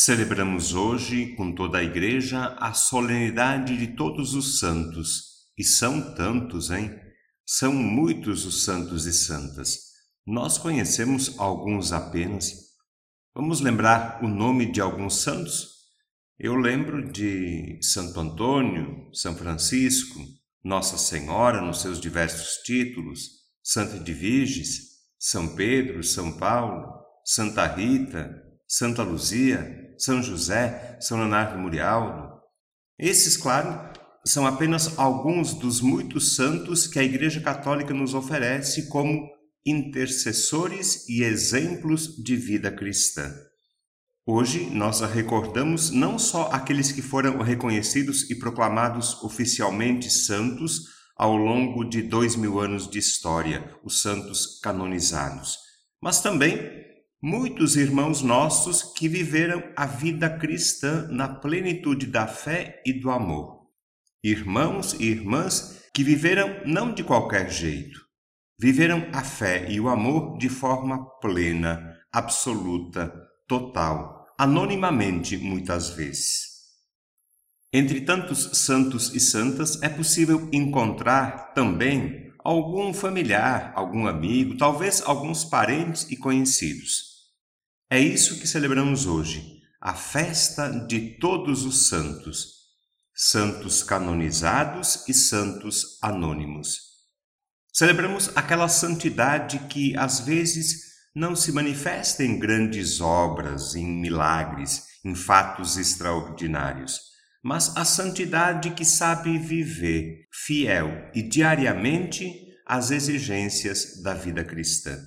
Celebramos hoje, com toda a Igreja, a solenidade de todos os santos. E são tantos, hein? São muitos os santos e santas. Nós conhecemos alguns apenas. Vamos lembrar o nome de alguns santos? Eu lembro de Santo Antônio, São Francisco, Nossa Senhora nos seus diversos títulos, Santa Edviges, São Pedro, São Paulo, Santa Rita, Santa Luzia, São José, São Leonardo Murialdo. Esses, claro, são apenas alguns dos muitos santos que a Igreja Católica nos oferece como intercessores e exemplos de vida cristã. Hoje nós recordamos não só aqueles que foram reconhecidos e proclamados oficialmente santos ao longo de dois mil anos de história, os santos canonizados, mas também muitos irmãos nossos que viveram a vida cristã na plenitude da fé e do amor. Irmãos e irmãs que viveram não de qualquer jeito, viveram a fé e o amor de forma plena, absoluta, total, anonimamente muitas vezes. Entre tantos santos e santas é possível encontrar também algum familiar, algum amigo, talvez alguns parentes e conhecidos é isso que celebramos hoje, a festa de todos os santos, santos canonizados e santos anônimos. Celebramos aquela santidade que às vezes não se manifesta em grandes obras, em milagres, em fatos extraordinários, mas a santidade que sabe viver fiel e diariamente às exigências da vida cristã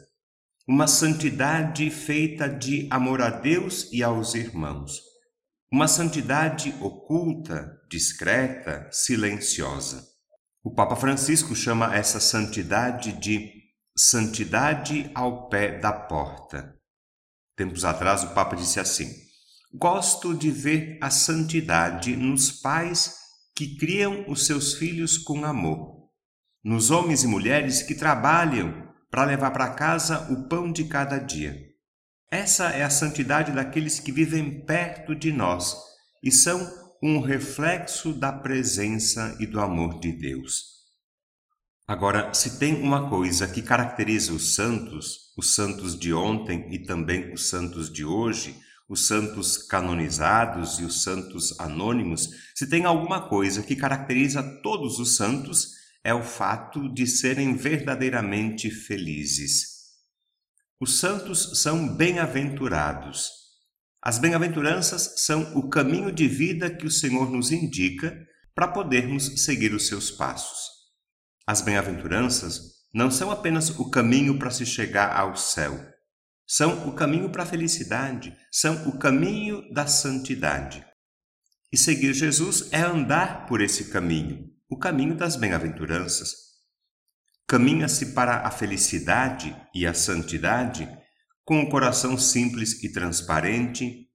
uma santidade feita de amor a Deus e aos irmãos, uma santidade oculta, discreta, silenciosa. O Papa Francisco chama essa santidade de santidade ao pé da porta. Tempos atrás, o Papa disse assim: Gosto de ver a santidade nos pais que criam os seus filhos com amor, nos homens e mulheres que trabalham para levar para casa o pão de cada dia. Essa é a santidade daqueles que vivem perto de nós e são um reflexo da presença e do amor de Deus. Agora, se tem uma coisa que caracteriza os santos, os santos de ontem e também os santos de hoje, os santos canonizados e os santos anônimos, se tem alguma coisa que caracteriza todos os santos, é o fato de serem verdadeiramente felizes. Os santos são bem-aventurados. As bem-aventuranças são o caminho de vida que o Senhor nos indica para podermos seguir os seus passos. As bem-aventuranças não são apenas o caminho para se chegar ao céu, são o caminho para a felicidade, são o caminho da santidade. E seguir Jesus é andar por esse caminho, o caminho das bem-aventuranças. Caminha-se para a felicidade e a santidade com o coração simples e transparente,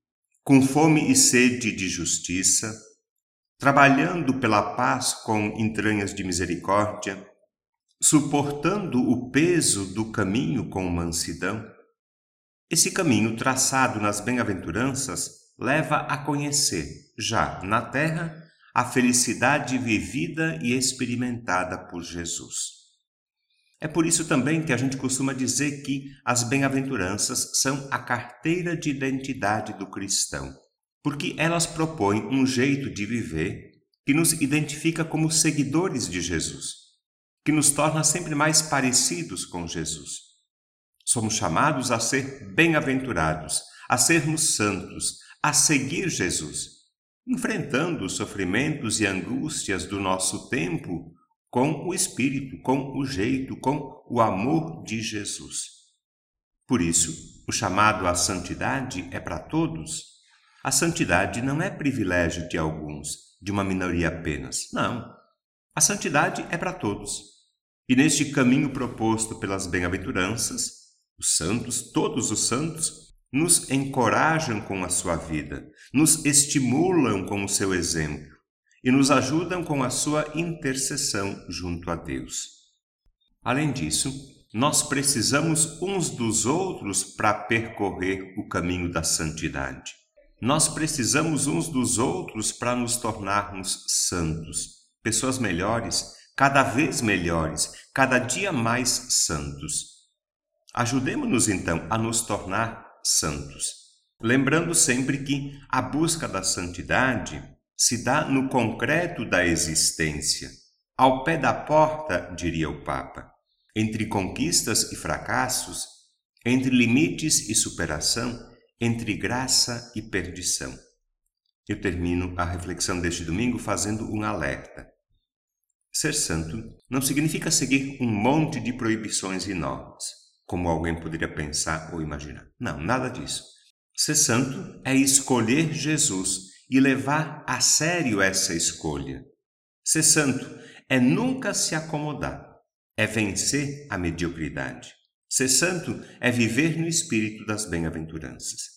com fome e sede de justiça, trabalhando pela paz com entranhas de misericórdia, suportando o peso do caminho com mansidão. Esse caminho traçado nas bem-aventuranças leva a conhecer, já na terra, a felicidade vivida e experimentada por Jesus. É por isso também que a gente costuma dizer que as bem-aventuranças são a carteira de identidade do cristão, porque elas propõem um jeito de viver que nos identifica como seguidores de Jesus, que nos torna sempre mais parecidos com Jesus. Somos chamados a ser bem-aventurados, a sermos santos, a seguir Jesus enfrentando os sofrimentos e angústias do nosso tempo com o espírito, com o jeito, com o amor de Jesus. Por isso, o chamado à santidade é para todos. A santidade não é privilégio de alguns, de uma minoria apenas. Não. A santidade é para todos. E neste caminho proposto pelas bem-aventuranças, os santos, todos os santos, nos encorajam com a sua vida, nos estimulam com o seu exemplo e nos ajudam com a sua intercessão junto a Deus. Além disso, nós precisamos uns dos outros para percorrer o caminho da santidade. Nós precisamos uns dos outros para nos tornarmos santos, pessoas melhores, cada vez melhores, cada dia mais santos. Ajudemos-nos então a nos tornar santos, lembrando sempre que a busca da santidade se dá no concreto da existência, ao pé da porta, diria o Papa, entre conquistas e fracassos, entre limites e superação, entre graça e perdição. Eu termino a reflexão deste domingo fazendo um alerta. Ser santo não significa seguir um monte de proibições e normas, como alguém poderia pensar ou imaginar. Não, nada disso. Ser santo é escolher Jesus e levar a sério essa escolha. Ser santo é nunca se acomodar, é vencer a mediocridade. Ser santo é viver no espírito das bem-aventuranças.